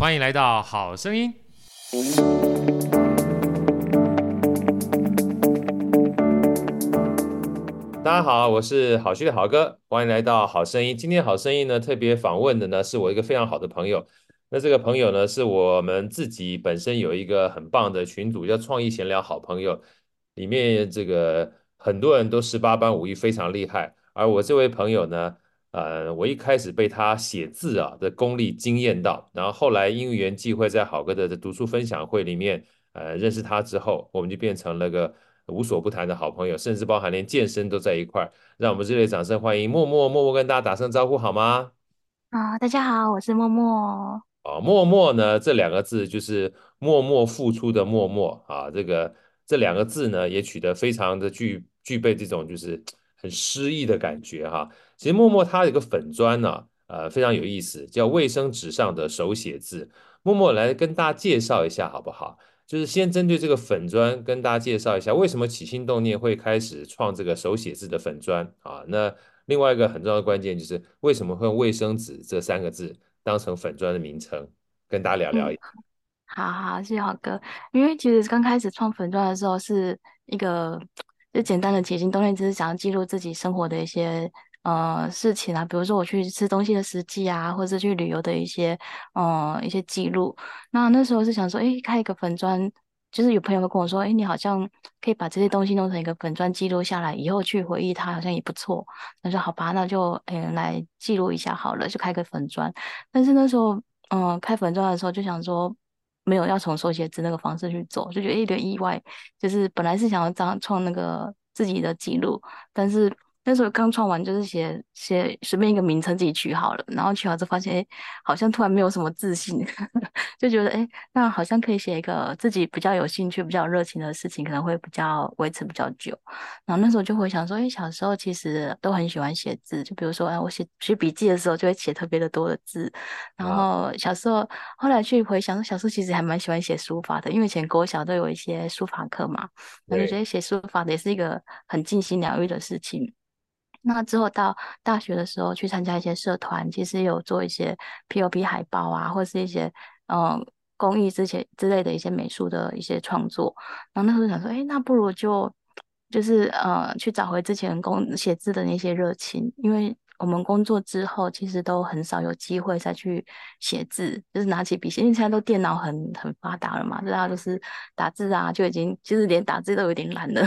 欢迎来到好声音。大家好，我是好趣的好哥，欢迎来到好声音。今天好声音呢，特别访问的呢是我一个非常好的朋友。那这个朋友呢，是我们自己本身有一个很棒的群组，叫创意闲聊好朋友，里面这个很多人都十八般武艺非常厉害。而我这位朋友呢，呃，我一开始被他写字啊的功力惊艳到，然后后来因缘际会，在好哥的读书分享会里面，呃，认识他之后，我们就变成了个无所不谈的好朋友，甚至包含连健身都在一块儿。让我们热烈掌声欢迎默默，默默跟大家打声招呼好吗？啊，大家好，我是默默。啊，默默呢，这两个字就是默默付出的默默啊，这个这两个字呢，也取得非常的具具备这种就是很诗意的感觉哈。其实默默他有个粉砖呢，呃，非常有意思，叫卫生纸上的手写字。默默来跟大家介绍一下好不好？就是先针对这个粉砖跟大家介绍一下，为什么起心动念会开始创这个手写字的粉砖啊？那另外一个很重要的关键就是为什么会用卫生纸这三个字？当成粉砖的名称，跟大家聊聊。嗯、好好，谢谢好哥。因为其实刚开始创粉砖的时候，是一个就简单的起心动念，只是想要记录自己生活的一些呃事情啊，比如说我去吃东西的实际啊，或者是去旅游的一些呃一些记录。那那时候是想说，哎，开一个粉砖。就是有朋友会跟我说，哎，你好像可以把这些东西弄成一个粉砖记录下来，以后去回忆它好像也不错。那说好吧，那就哎来记录一下好了，就开个粉砖。但是那时候，嗯、开粉砖的时候就想说，没有要从手写字那个方式去走，就觉得有点意外。就是本来是想要这样创那个自己的记录，但是。那时候刚创完，就是写写随便一个名称自己取好了，然后取好之后发现，哎，好像突然没有什么自信，就觉得，哎，那好像可以写一个自己比较有兴趣、比较热情的事情，可能会比较维持比较久。然后那时候就会想说，哎，小时候其实都很喜欢写字，就比如说，哎，我写写笔记的时候就会写特别的多的字。然后小时候，后来去回想，小时候其实还蛮喜欢写书法的，因为以前国小都有一些书法课嘛，我就觉得写书法的也是一个很静心疗愈的事情。那之后到大学的时候去参加一些社团，其实有做一些 POP 海报啊，或是一些嗯公益之前之类的一些美术的一些创作。然后那时候想说，哎，那不如就就是呃去找回之前工写字的那些热情，因为。我们工作之后，其实都很少有机会再去写字，就是拿起笔写。因为现在都电脑很很发达了嘛，大家都是打字啊，就已经其实连打字都有点懒了。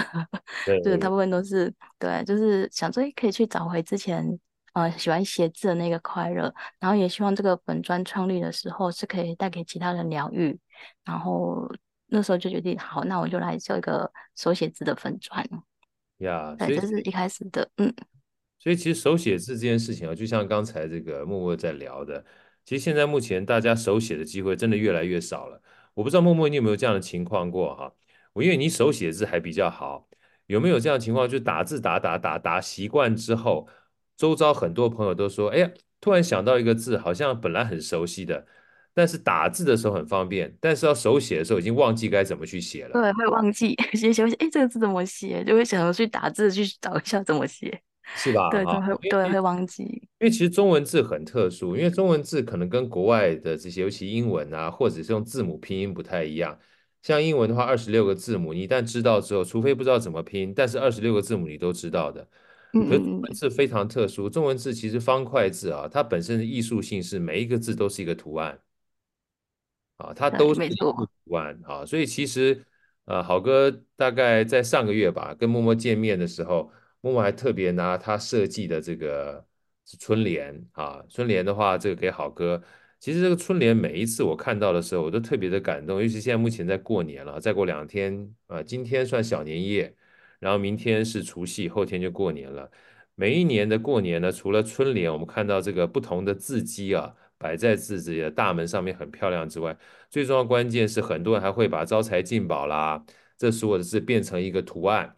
对，对，大部分都是对，就是想说可以去找回之前呃喜欢写字的那个快乐，然后也希望这个本专创立的时候是可以带给其他人疗愈。然后那时候就决定，好，那我就来做一个手写字的粉砖。呀，对，这是一开始的，嗯。所以其实手写字这件事情啊，就像刚才这个默默在聊的，其实现在目前大家手写的机会真的越来越少了。我不知道默默你有没有这样的情况过哈？我因为你手写字还比较好，有没有这样的情况？就打字打打打打习惯之后，周遭很多朋友都说，哎呀，突然想到一个字，好像本来很熟悉的，但是打字的时候很方便，但是要手写的时候已经忘记该怎么去写了。对，会忘记写写写，哎，这个字怎么写？就会想要去打字去找一下怎么写。是吧？对，对，会对会忘记。因为其实中文字很特殊，因为中文字可能跟国外的这些，尤其英文啊，或者是用字母拼音不太一样。像英文的话，二十六个字母，你一旦知道之后，除非不知道怎么拼，但是二十六个字母你都知道的。可是中文字非常特殊，中文字其实方块字啊，它本身的艺术性是每一个字都是一个图案，啊，它都是一个图案啊。所以其实，呃，好哥大概在上个月吧，跟默默见面的时候。默默还特别拿他设计的这个是春联啊，春联的话，这个给好哥。其实这个春联每一次我看到的时候，我都特别的感动。尤其现在目前在过年了，再过两天啊，今天算小年夜，然后明天是除夕，后天就过年了。每一年的过年呢，除了春联，我们看到这个不同的字迹啊，摆在自己的大门上面很漂亮之外，最重要关键是很多人还会把招财进宝啦，这所有的字变成一个图案。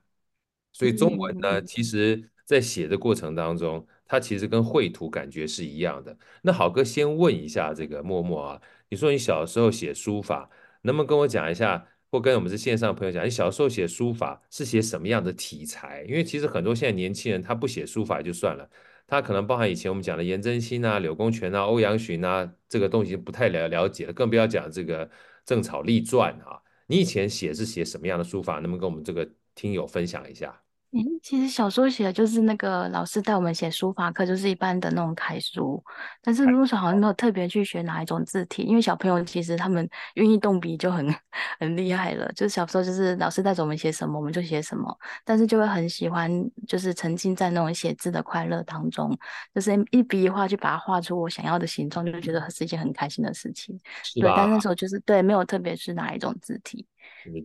所以中文呢，其实在写的过程当中，它其实跟绘图感觉是一样的。那好哥先问一下这个默默啊，你说你小时候写书法，能不能跟我讲一下，或跟我们这线上朋友讲，你小时候写书法是写什么样的题材？因为其实很多现在年轻人他不写书法就算了，他可能包含以前我们讲的颜真卿啊、柳公权啊、欧阳询啊，这个东西不太了了解了，更不要讲这个正草立传啊。你以前写是写什么样的书法？能不能跟我们这个听友分享一下？嗯，其实小时候写的就是那个老师带我们写书法课，就是一般的那种楷书。但是那时候好像没有特别去学哪一种字体，因为小朋友其实他们愿意动笔就很很厉害了。就是小时候就是老师带着我们写什么我们就写什么，但是就会很喜欢就是沉浸在那种写字的快乐当中，就是一笔一画去把它画出我想要的形状，就觉得是一件很开心的事情。对，但那时候就是对，没有特别是哪一种字体。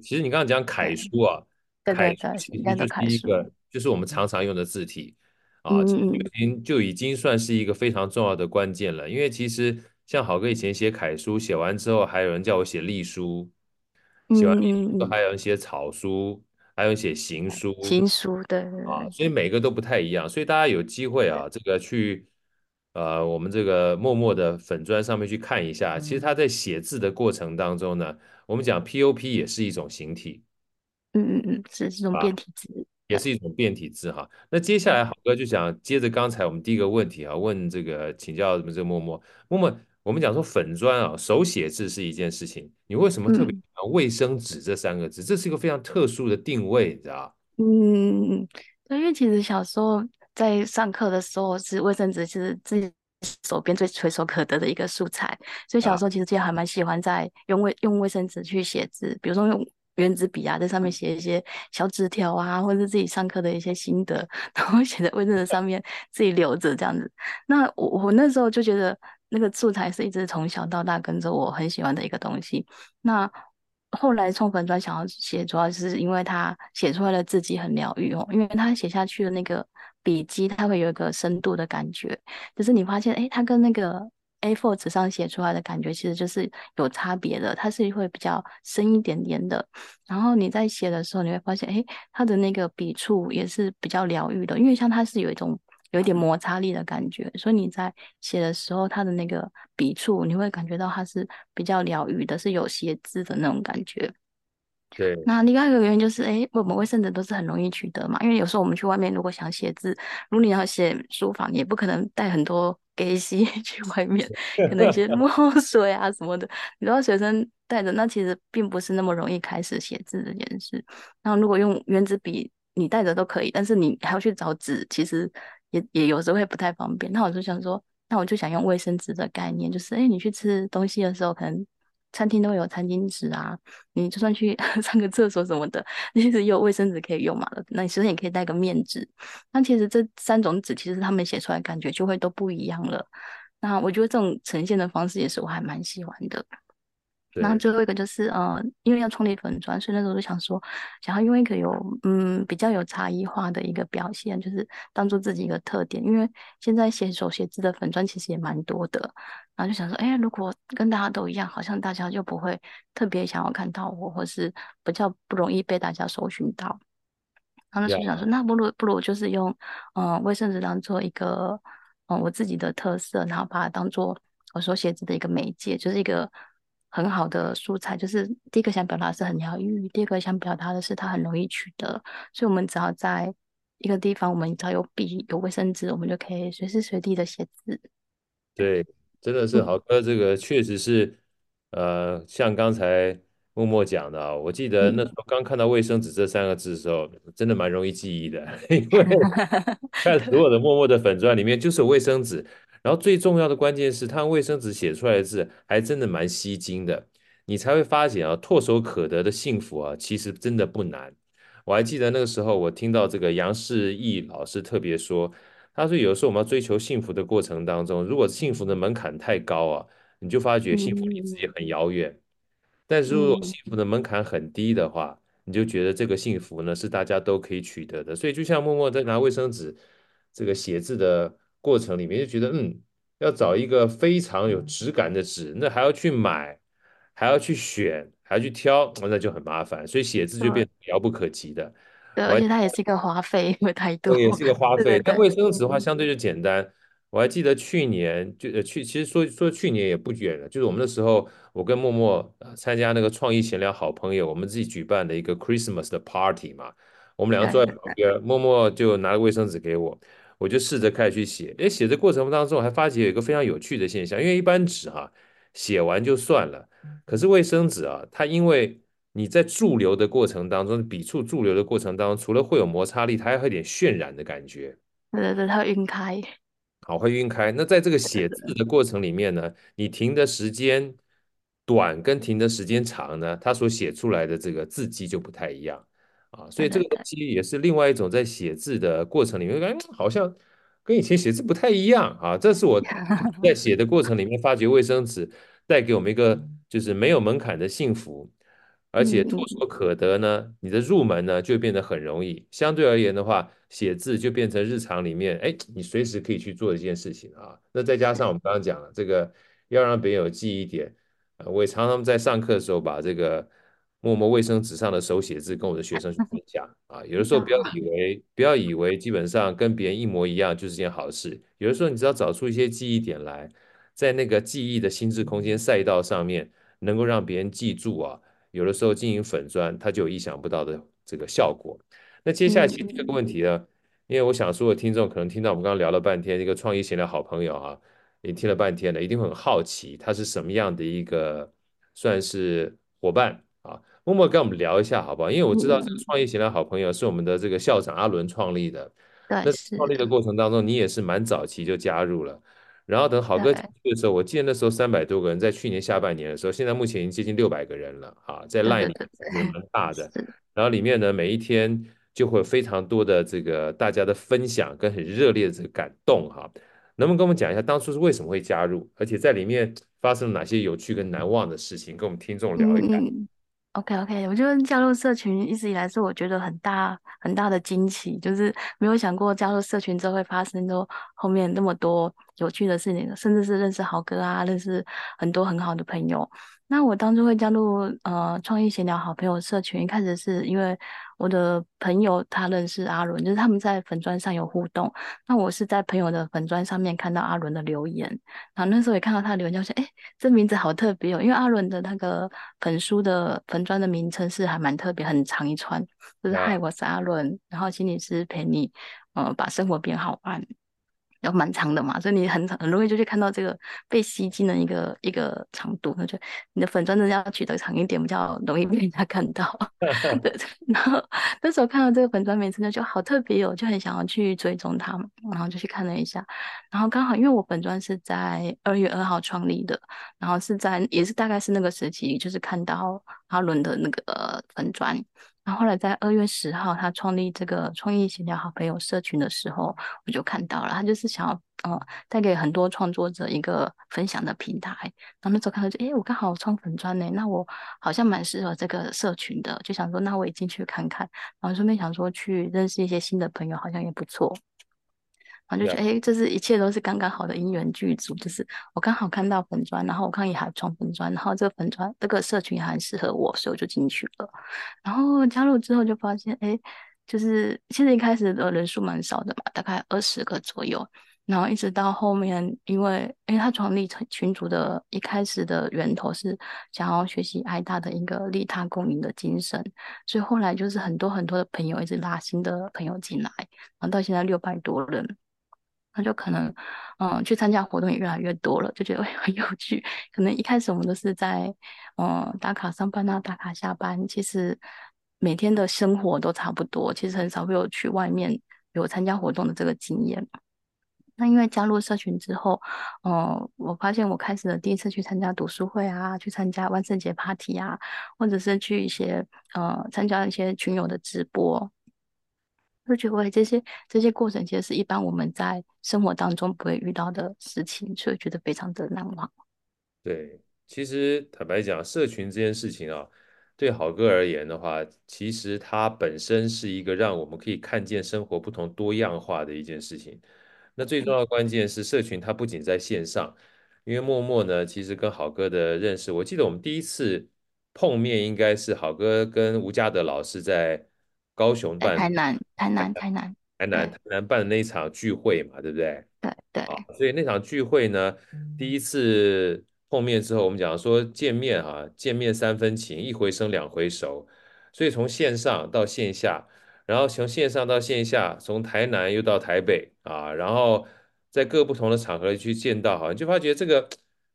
其实你刚刚讲楷书啊。对对对，应该就是一个，就是我们常常用的字体啊，已经就已经算是一个非常重要的关键了。因为其实像好哥以前写楷书，写完之后还有人叫我写隶书，写完隶书还有人写草书，还有写行书，行书对啊，所以每个都不太一样。所以大家有机会啊，这个去呃我们这个默默的粉砖上面去看一下，其实他在写字的过程当中呢，我们讲 POP 也是一种形体。嗯嗯嗯，是这种变体字，啊，也是一种变体字哈。那接下来好哥就想接着刚才我们第一个问题啊，问这个请教我们这个默默默默，我们讲说粉砖啊，手写字是一件事情，你为什么特别喜欢卫生纸这三个字？嗯、这是一个非常特殊的定位，你知道嗯，对，因为其实小时候在上课的时候，是卫生纸是自己手边最垂手可得的一个素材，所以小时候其实就还蛮喜欢在用卫用卫生纸去写字，比如说用。原子笔啊，在上面写一些小纸条啊，或者是自己上课的一些心得，然后写在卫生纸上面自己留着这样子。那我我那时候就觉得那个素材是一直从小到大跟着我很喜欢的一个东西。那后来冲粉专想要写，主要是因为他写出来的字迹很疗愈哦，因为他写下去的那个笔迹，它会有一个深度的感觉，就是你发现哎，他跟那个。A4 纸上写出来的感觉其实就是有差别的，它是会比较深一点点的。然后你在写的时候，你会发现，哎，它的那个笔触也是比较疗愈的，因为像它是有一种有一点摩擦力的感觉，所以你在写的时候，它的那个笔触你会感觉到它是比较疗愈的，是有写字的那种感觉。对，那另外一个原因就是，哎，我们卫生纸都是很容易取得嘛，因为有时候我们去外面如果想写字，如果你要写书法，你也不可能带很多。给洗 去外面，可能一些墨水啊什么的，你都要随身带着，那其实并不是那么容易开始写字这件事。然后如果用原子笔，你带着都可以，但是你还要去找纸，其实也也有时候会不太方便。那我就想说，那我就想用卫生纸的概念，就是哎，你去吃东西的时候可能。餐厅都会有餐巾纸啊，你就算去 上个厕所什么的，你其实有卫生纸可以用嘛。那你其实也可以带个面纸。那其实这三种纸，其实他们写出来感觉就会都不一样了。那我觉得这种呈现的方式也是我还蛮喜欢的。然后最后一个就是，呃，因为要创立粉砖，所以那时候就想说，想要用一个有，嗯，比较有差异化的一个表现，就是当做自己一个特点。因为现在写手写字的粉砖其实也蛮多的，然后就想说，哎，如果跟大家都一样，好像大家就不会特别想要看到我，或是比较不容易被大家搜寻到。然后就想说，那不如不如就是用，嗯、呃，卫生纸当做一个，嗯、呃，我自己的特色，然后把它当做我手写字的一个媒介，就是一个。很好的素材，就是第一个想表达的是很疗愈，第二个想表达的是它很容易取得，所以我们只要在一个地方，我们只要有笔、有卫生纸，我们就可以随时随地的写字。对，真的是好哥，这个确实是，嗯、呃，像刚才默默讲的啊，我记得那时候刚看到卫生纸这三个字的时候，嗯、真的蛮容易记忆的，因为 看所有的默默的粉钻里面就是有卫生纸。然后最重要的关键是，他用卫生纸写出来的字还真的蛮吸睛的，你才会发现啊，唾手可得的幸福啊，其实真的不难。我还记得那个时候，我听到这个杨世义老师特别说，他说有时候我们要追求幸福的过程当中，如果幸福的门槛太高啊，你就发觉幸福离自己很遥远；但是如果幸福的门槛很低的话，你就觉得这个幸福呢是大家都可以取得的。所以就像默默在拿卫生纸这个写字的。过程里面就觉得，嗯，要找一个非常有质感的纸，那还要去买，还要去选，还要去挑，那就很麻烦，所以写字就变得遥不可及的。对，而且它也是一个花费，因为太多。对，也是一个花费。但卫生纸的话，相对就简单。我还记得去年就呃去，其实说说去年也不远了，就是我们那时候，我跟默默参加那个创意闲聊好朋友，我们自己举办的一个 Christmas 的 party 嘛，我们两个坐在旁边，默默就拿个卫生纸给我。我就试着开始去写。诶，写的过程当中，我还发觉有一个非常有趣的现象，因为一般纸哈、啊，写完就算了，可是卫生纸啊，它因为你在驻留的过程当中，笔触驻留的过程当中，除了会有摩擦力，它还会有点渲染的感觉。对对对，它会晕开。好，会晕开。那在这个写字的过程里面呢，你停的时间短跟停的时间长呢，它所写出来的这个字迹就不太一样啊。所以这个东西也是另外一种在写字的过程里面，感觉好像跟以前写字不太一样啊。这是我在写的过程里面发觉，卫生纸带给我们一个 就是没有门槛的幸福。而且唾手可得呢，你的入门呢就变得很容易。相对而言的话，写字就变成日常里面，哎，你随时可以去做一件事情啊。那再加上我们刚刚讲了，这个要让别人有记忆点，我也常常在上课的时候把这个默默卫生纸上的手写字跟我的学生去 分享啊。有的时候不要以为不要以为基本上跟别人一模一样就是件好事，有的时候你只要找出一些记忆点来，在那个记忆的心智空间赛道上面，能够让别人记住啊。有的时候经营粉砖，它就有意想不到的这个效果。那接下来其实这个问题呢，因为我想说，听众可能听到我们刚刚聊了半天，一个创意型的好朋友啊，也听了半天了，一定会很好奇，他是什么样的一个算是伙伴啊？默默跟我们聊一下好不好？因为我知道这个创意型的好朋友是我们的这个校长阿伦创立的。对，那创立的过程当中，你也是蛮早期就加入了。然后等好哥进去的时候，我记得那时候三百多个人，在去年下半年的时候，现在目前已经接近六百个人了啊，在 Line 里也蛮大的。然后里面呢，每一天就会有非常多的这个大家的分享跟很热烈的这个感动哈。能不能跟我们讲一下当初是为什么会加入，而且在里面发生了哪些有趣跟难忘的事情，跟我们听众聊一下。嗯 OK OK，我觉得加入社群一直以来是我觉得很大很大的惊喜，就是没有想过加入社群之后会发生都后面那么多有趣的事情，甚至是认识豪哥啊，认识很多很好的朋友。那我当初会加入呃创意闲聊好朋友社群，一开始是因为我的朋友他认识阿伦，就是他们在粉砖上有互动。那我是在朋友的粉砖上面看到阿伦的留言，然后那时候也看到他的留言，就想：“哎，这名字好特别哦！”因为阿伦的那个粉书的粉砖的名称是还蛮特别，很长一串，就是“嗨，我是阿伦”，然后心理师陪你，呃，把生活变好玩。要蛮长的嘛，所以你很很容易就去看到这个被吸睛的一个一个长度，那就你的粉专的要取得长一点，比较容易被人家看到。对，然后那时候看到这个粉专名称，就好特别哦，就很想要去追踪它嘛，然后就去看了一下，然后刚好因为我粉专是在二月二号创立的，然后是在也是大概是那个时期，就是看到阿伦的那个粉专。后来在二月十号，他创立这个创意协调好朋友社群的时候，我就看到了，他就是想要呃带给很多创作者一个分享的平台。然后那时候看到就，诶，我刚好创粉专呢，那我好像蛮适合这个社群的，就想说，那我也进去看看。然后顺便想说去认识一些新的朋友，好像也不错。然后就觉得，哎，这是一切都是刚刚好的因缘具足，就是我刚好看到粉砖，然后我看也还创粉砖，然后这个粉砖这个社群也很适合我，所以我就进去了。然后加入之后就发现，哎，就是现在一开始的人数蛮少的嘛，大概二十个左右。然后一直到后面，因为因为他创立成群组的一开始的源头是想要学习爱大的一个利他共赢的精神，所以后来就是很多很多的朋友一直拉新的朋友进来，然后到现在六百多人。那就可能，嗯，去参加活动也越来越多了，就觉得会 很有趣。可能一开始我们都是在，嗯，打卡上班啊，打卡下班，其实每天的生活都差不多，其实很少会有去外面有参加活动的这个经验。那因为加入社群之后，嗯，我发现我开始了第一次去参加读书会啊，去参加万圣节 party 啊，或者是去一些，呃、参加一些群友的直播。就觉得这些这些过程其实是一般我们在生活当中不会遇到的事情，所以觉得非常的难忘。对，其实坦白讲，社群这件事情啊，对好哥而言的话，其实它本身是一个让我们可以看见生活不同多样化的一件事情。那最重要的关键是，社群它不仅在线上，因为默默呢，其实跟好哥的认识，我记得我们第一次碰面应该是好哥跟吴家德老师在。高雄办，台南，台南，台南，台南，台南办的那一场聚会嘛，对不对？对对。所以那场聚会呢，第一次碰面之后，我们讲说见面啊，见面三分情，一回生两回熟。所以从线上到线下，然后从线上到线下，从台南又到台北啊，然后在各不同的场合去见到，好像就发觉这个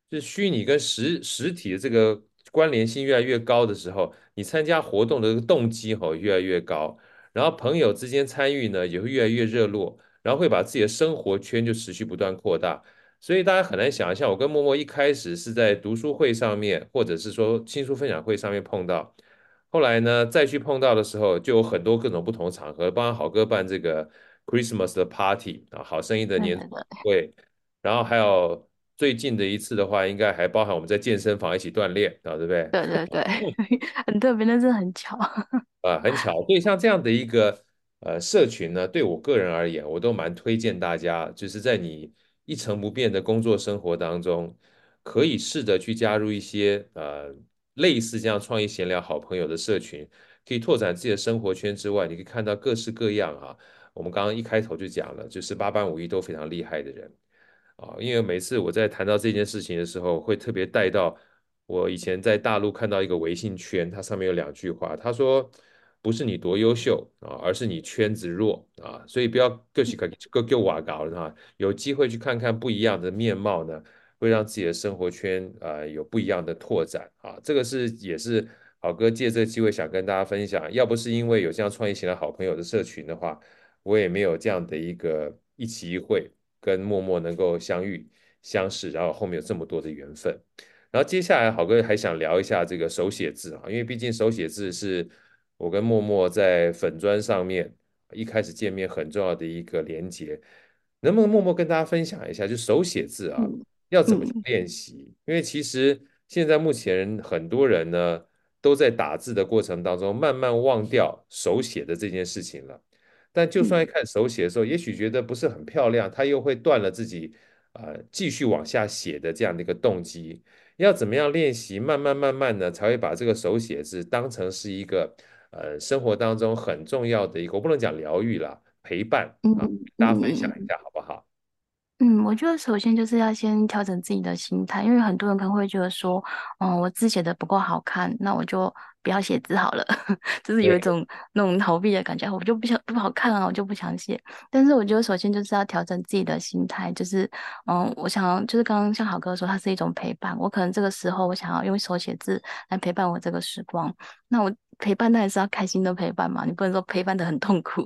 就是虚拟跟实实体的这个关联性越来越高的时候，你参加活动的这个动机哈越来越高，然后朋友之间参与呢也会越来越热络，然后会把自己的生活圈就持续不断扩大。所以大家很难想象，我跟默默一开始是在读书会上面，或者是说新书分享会上面碰到，后来呢再去碰到的时候，就有很多各种不同场合，帮好哥办这个 Christmas 的 party 啊，好声音的年会，然后还有最近的一次的话，应该还包含我们在健身房一起锻炼啊，对不对？对对对，很特别，但是很巧 啊，很巧。所以像这样的一个呃社群呢，对我个人而言，我都蛮推荐大家，就是在你。一成不变的工作生活当中，可以试着去加入一些呃类似这样创意闲聊好朋友的社群，可以拓展自己的生活圈之外，你可以看到各式各样啊。我们刚刚一开头就讲了，就是八般武艺都非常厉害的人啊。因为每次我在谈到这件事情的时候，会特别带到我以前在大陆看到一个微信圈，它上面有两句话，他说。不是你多优秀啊，而是你圈子弱啊，所以不要各起各各给我搞了哈。有机会去看看不一样的面貌呢，会让自己的生活圈啊有不一样的拓展啊。这个是也是好哥借这个机会想跟大家分享。要不是因为有这样创业型的好朋友的社群的话，我也没有这样的一个一期一会跟默默能够相遇相识，然后后面有这么多的缘分。然后接下来好哥还想聊一下这个手写字啊，因为毕竟手写字是。我跟默默在粉砖上面一开始见面很重要的一个连接，能不能默默跟大家分享一下，就手写字啊，要怎么去练习？因为其实现在目前很多人呢都在打字的过程当中慢慢忘掉手写的这件事情了。但就算一看手写的时候，也许觉得不是很漂亮，他又会断了自己呃继续往下写的这样的一个动机。要怎么样练习？慢慢慢慢的才会把这个手写字当成是一个。呃，生活当中很重要的一个，我不能讲疗愈了，陪伴啊，大家分享一下好不好？嗯，我觉得首先就是要先调整自己的心态，因为很多人可能会觉得说，嗯，我字写的不够好看，那我就不要写字好了，就是有一种那种逃避的感觉，我就不想不好看啊，我就不想写。但是我觉得首先就是要调整自己的心态，就是嗯，我想要就是刚刚像好哥说，它是一种陪伴，我可能这个时候我想要用手写字来陪伴我这个时光，那我。陪伴当然是要开心的陪伴嘛，你不能说陪伴的很痛苦，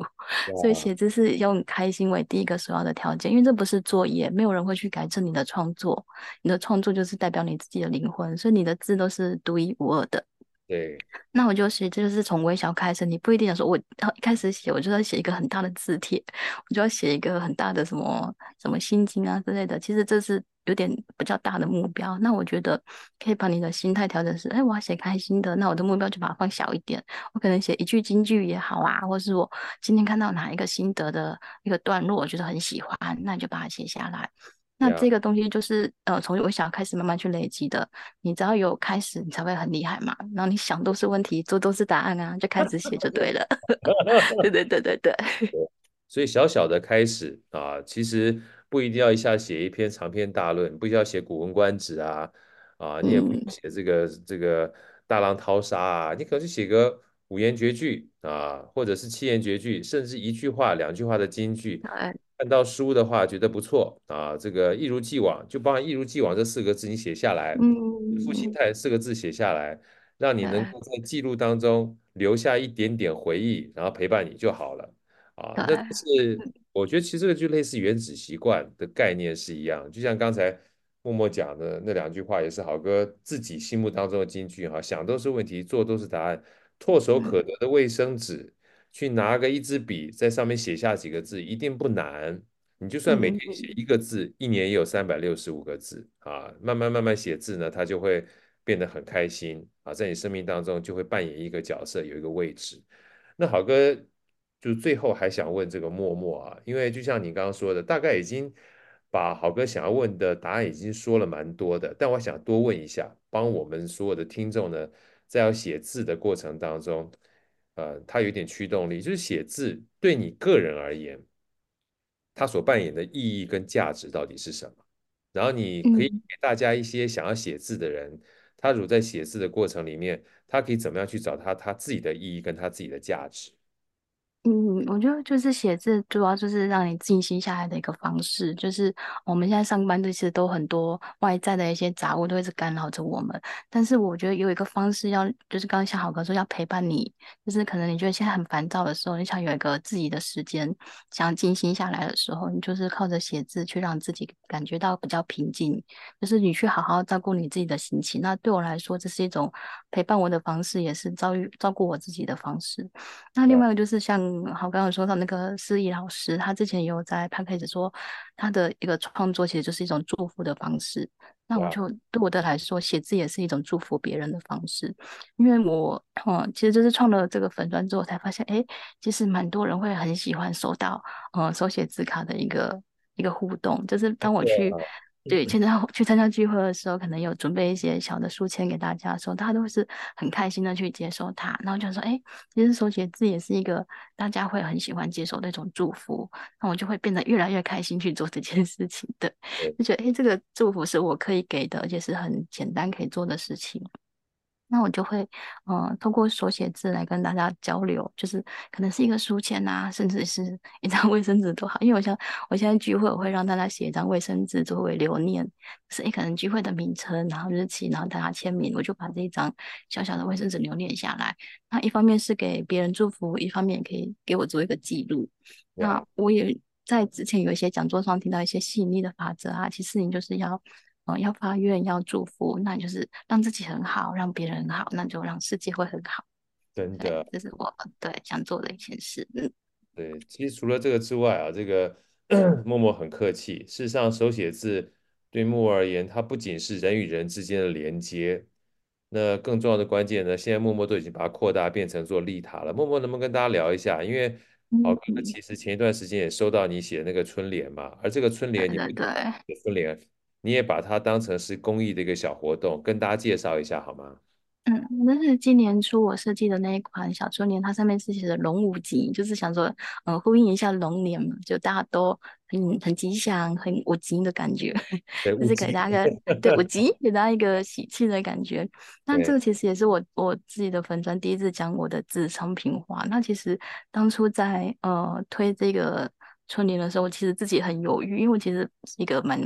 所以写字是用开心为第一个首要的条件，因为这不是作业，没有人会去改正你的创作，你的创作就是代表你自己的灵魂，所以你的字都是独一无二的。对，那我就写，这就是从微小开始。你不一定要说，我一开始写，我就要写一个很大的字帖，我就要写一个很大的什么什么心经啊之类的。其实这是有点比较大的目标。那我觉得可以把你的心态调整是，哎，我要写开心的，那我的目标就把它放小一点。我可能写一句金句也好啊，或是我今天看到哪一个心得的一个段落，我觉得很喜欢，那你就把它写下来。那这个东西就是呃，从我小开始慢慢去累积的。你只要有开始，你才会很厉害嘛。然后你想都是问题，做都是答案啊，就开始写就对了。对对对对对。所以小小的开始啊，其实不一定要一下写一篇长篇大论，不需要写《古文观止》啊啊，你也不用写这个、嗯、这个大浪淘沙啊，你可能写个五言绝句啊，或者是七言绝句，甚至一句话、两句话的金句。看到书的话，觉得不错啊，这个一如既往，就把“一如既往”这四个字你写下来，嗯，复心态四个字写下来，让你能够在记录当中留下一点点回忆，然后陪伴你就好了啊。那是我觉得其实这个就类似原子习惯的概念是一样，就像刚才默默讲的那两句话，也是好哥自己心目当中的金句哈，想都是问题，做都是答案，唾手可得的卫生纸。去拿个一支笔，在上面写下几个字，一定不难。你就算每天写一个字，嗯、一年也有三百六十五个字啊。慢慢慢慢写字呢，它就会变得很开心啊，在你生命当中就会扮演一个角色，有一个位置。那好哥，就最后还想问这个默默啊，因为就像你刚刚说的，大概已经把好哥想要问的答案已经说了蛮多的，但我想多问一下，帮我们所有的听众呢，在要写字的过程当中。呃，它有一点驱动力，就是写字对你个人而言，它所扮演的意义跟价值到底是什么？然后你可以给大家一些想要写字的人，嗯、他如果在写字的过程里面，他可以怎么样去找他他自己的意义跟他自己的价值？嗯，我觉得就是写字，主要就是让你静心下来的一个方式。就是我们现在上班，这些都很多外在的一些杂物都一直干扰着我们。但是我觉得有一个方式要，就是刚刚像好哥说，要陪伴你。就是可能你觉得现在很烦躁的时候，你想有一个自己的时间，想静心下来的时候，你就是靠着写字去让自己感觉到比较平静。就是你去好好照顾你自己的心情。那对我来说，这是一种陪伴我的方式，也是照顾照顾我自己的方式。那另外一个就是像。嗯，好，刚刚说到那个思仪老师，他之前也有在 podcast 说，他的一个创作其实就是一种祝福的方式。那我就对我的来说，写字也是一种祝福别人的方式。因为我，嗯，其实就是创了这个粉砖之后，才发现，哎，其实蛮多人会很喜欢收到，嗯，手写字卡的一个一个互动，就是当我去。对，现在去参加聚会的时候，可能有准备一些小的书签给大家的时候，大家都是很开心的去接受它，然后就说：“哎，其实手写字也是一个大家会很喜欢接受的一种祝福。”那我就会变得越来越开心去做这件事情的，就觉得：“哎，这个祝福是我可以给的，而且是很简单可以做的事情。”那我就会，呃，通过手写字来跟大家交流，就是可能是一个书签啊，甚至是一张 卫生纸都好。因为我想，我现在聚会，我会让大家写一张卫生纸作为留念，就是诶可能聚会的名称，然后日期，然后大家签名，我就把这一张小小的卫生纸留念下来。那一方面是给别人祝福，一方面也可以给我做一个记录。那我也在之前有一些讲座上听到一些吸引力的法则啊，其实你就是要。要发愿，要祝福，那就是让自己很好，让别人很好，那就让世界会很好。真的，这是我对想做的一件事。嗯，对，其实除了这个之外啊，这个 默默很客气。事实上，手写字对默默而言，它不仅是人与人之间的连接，那更重要的关键呢，现在默默都已经把它扩大变成做利他了。默默能不能跟大家聊一下？因为好哥哥其实前一段时间也收到你写的那个春联嘛，而这个春联，你们对春联。你也把它当成是公益的一个小活动，跟大家介绍一下好吗？嗯，那是今年初我设计的那一款小春联，它上面是写的“龙五吉”，就是想说，嗯，呼应一下龙年嘛，就大家都很很吉祥、很五吉的感觉，就是给大家个对五吉，给大家一个喜气的感觉。那这个其实也是我我自己的粉砖第一次讲我的自商品化。那其实当初在呃推这个春联的时候，我其实自己很犹豫，因为我其实是一个蛮。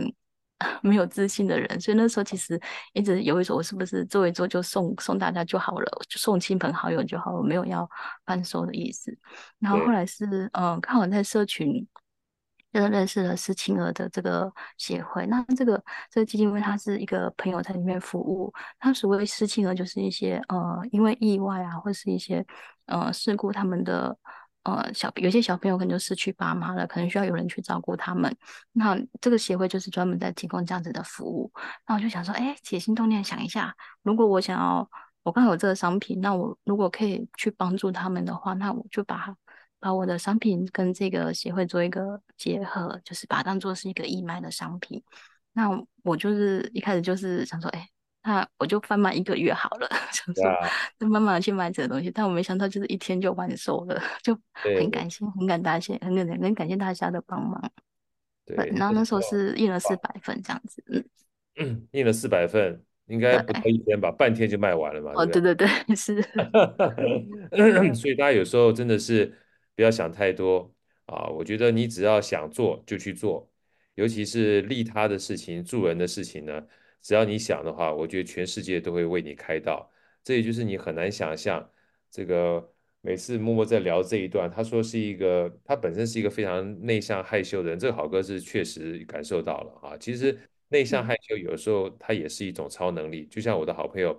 没有自信的人，所以那时候其实一直有一种我是不是做一做就送送大家就好了，就送亲朋好友就好了，没有要贩售的意思。然后后来是嗯，刚好在社群就是认识了思亲儿的这个协会，那这个这个基金会它是一个朋友在里面服务，他所谓失亲儿就是一些呃因为意外啊或是一些呃事故他们的。呃，小有些小朋友可能就失去爸妈了，可能需要有人去照顾他们。那这个协会就是专门在提供这样子的服务。那我就想说，哎，起心动念想一下，如果我想要，我刚有这个商品，那我如果可以去帮助他们的话，那我就把把我的商品跟这个协会做一个结合，就是把它当做是一个义卖的商品。那我就是一开始就是想说，哎。那我就贩卖一个月好了，想说就慢慢的去买这个东西，但我没想到就是一天就完售了，就很感谢，很感大谢，很很很感谢大家的帮忙。对，然后那时候是印了四百份这样子，嗯，印了四百份，应该不到一天吧，半天就卖完了嘛。哦，对对对，是。所以大家有时候真的是不要想太多啊，我觉得你只要想做就去做，尤其是利他的事情、助人的事情呢。只要你想的话，我觉得全世界都会为你开道。这也就是你很难想象，这个每次默默在聊这一段，他说是一个，他本身是一个非常内向害羞的人。这个好哥是确实感受到了啊。其实内向害羞有时候他也是一种超能力，就像我的好朋友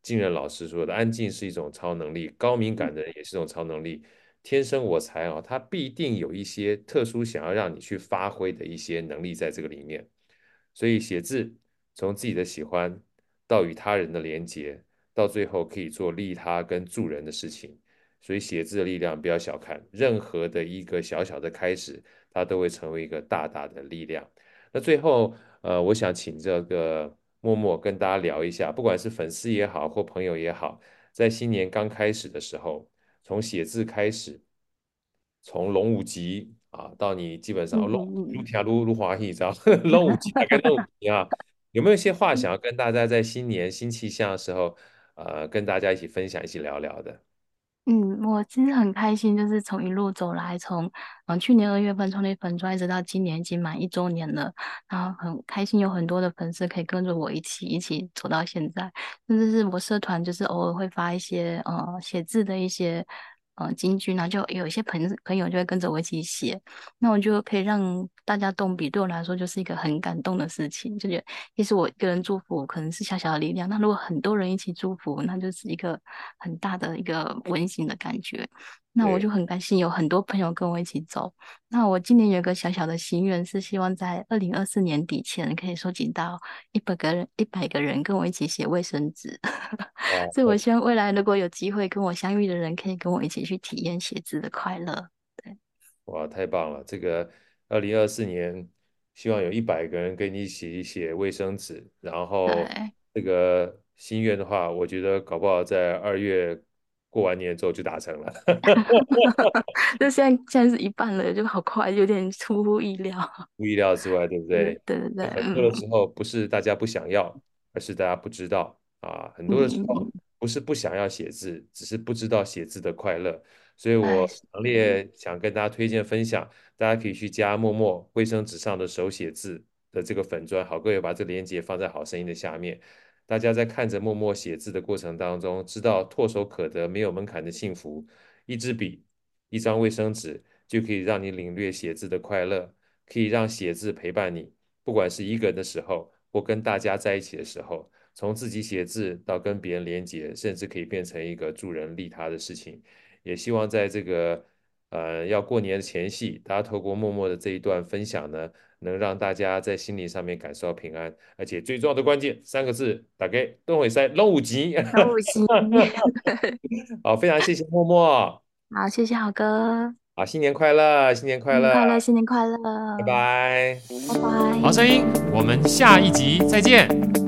静仁老师说的，安静是一种超能力，高敏感的人也是一种超能力。天生我材啊，他必定有一些特殊想要让你去发挥的一些能力在这个里面。所以写字。从自己的喜欢到与他人的连结，到最后可以做利他跟助人的事情，所以写字的力量不要小看，任何的一个小小的开始，它都会成为一个大大的力量。那最后，呃，我想请这个默默跟大家聊一下，不管是粉丝也好，或朋友也好，在新年刚开始的时候，从写字开始，从龙五级啊，到你基本上龙如天如如华一张龙五级大概龙五级啊。有没有一些话想要跟大家在新年新气象的时候，呃，跟大家一起分享，一起聊聊的？嗯，我其实很开心，就是从一路走来，从嗯去年二月份创立粉专，一直到今年已经满一周年了，然后很开心有很多的粉丝可以跟着我一起一起走到现在，甚至是我社团就是偶尔会发一些呃写字的一些。呃，京剧呢，就有一些朋朋友就会跟着我一起写，那我就可以让大家动笔，对我来说就是一个很感动的事情。就觉得，其实我一个人祝福可能是小小的力量，那如果很多人一起祝福，那就是一个很大的一个温馨的感觉。那我就很开心，有很多朋友跟我一起走。那我今年有个小小的心愿，是希望在二零二四年底前可以收集到一百个人，一百个人跟我一起写卫生纸。所以，我希望未来如果有机会跟我相遇的人，可以跟我一起去体验写字的快乐。对，哇，太棒了！这个二零二四年，希望有一百个人跟你一起写卫生纸。然后，这个心愿的话，我觉得搞不好在二月。过完年之后就达成了，就现在现在是一半了，就好快，有点出乎意料。出意料之外，对不 对？对对对。很多的时候不是大家不想要，嗯、而是大家不知道啊。很多的时候不是不想要写字，嗯、只是不知道写字的快乐。所以我强烈想跟大家推荐分享，大家可以去加默默卫生纸上的手写字的这个粉砖。好，各位把这个链接放在好声音的下面。大家在看着默默写字的过程当中，知道唾手可得、没有门槛的幸福。一支笔，一张卫生纸，就可以让你领略写字的快乐，可以让写字陪伴你，不管是一个人的时候，或跟大家在一起的时候。从自己写字到跟别人连接，甚至可以变成一个助人利他的事情。也希望在这个呃要过年的前夕，大家透过默默的这一段分享呢。能让大家在心理上面感受到平安，而且最重要的关键三个字，打开都会塞龙五级。龙五级。好，非常谢谢默默。好，谢谢好哥。好，新年快乐，新年快乐，快乐，新年快乐。拜拜，拜拜。好声音，我们下一集再见。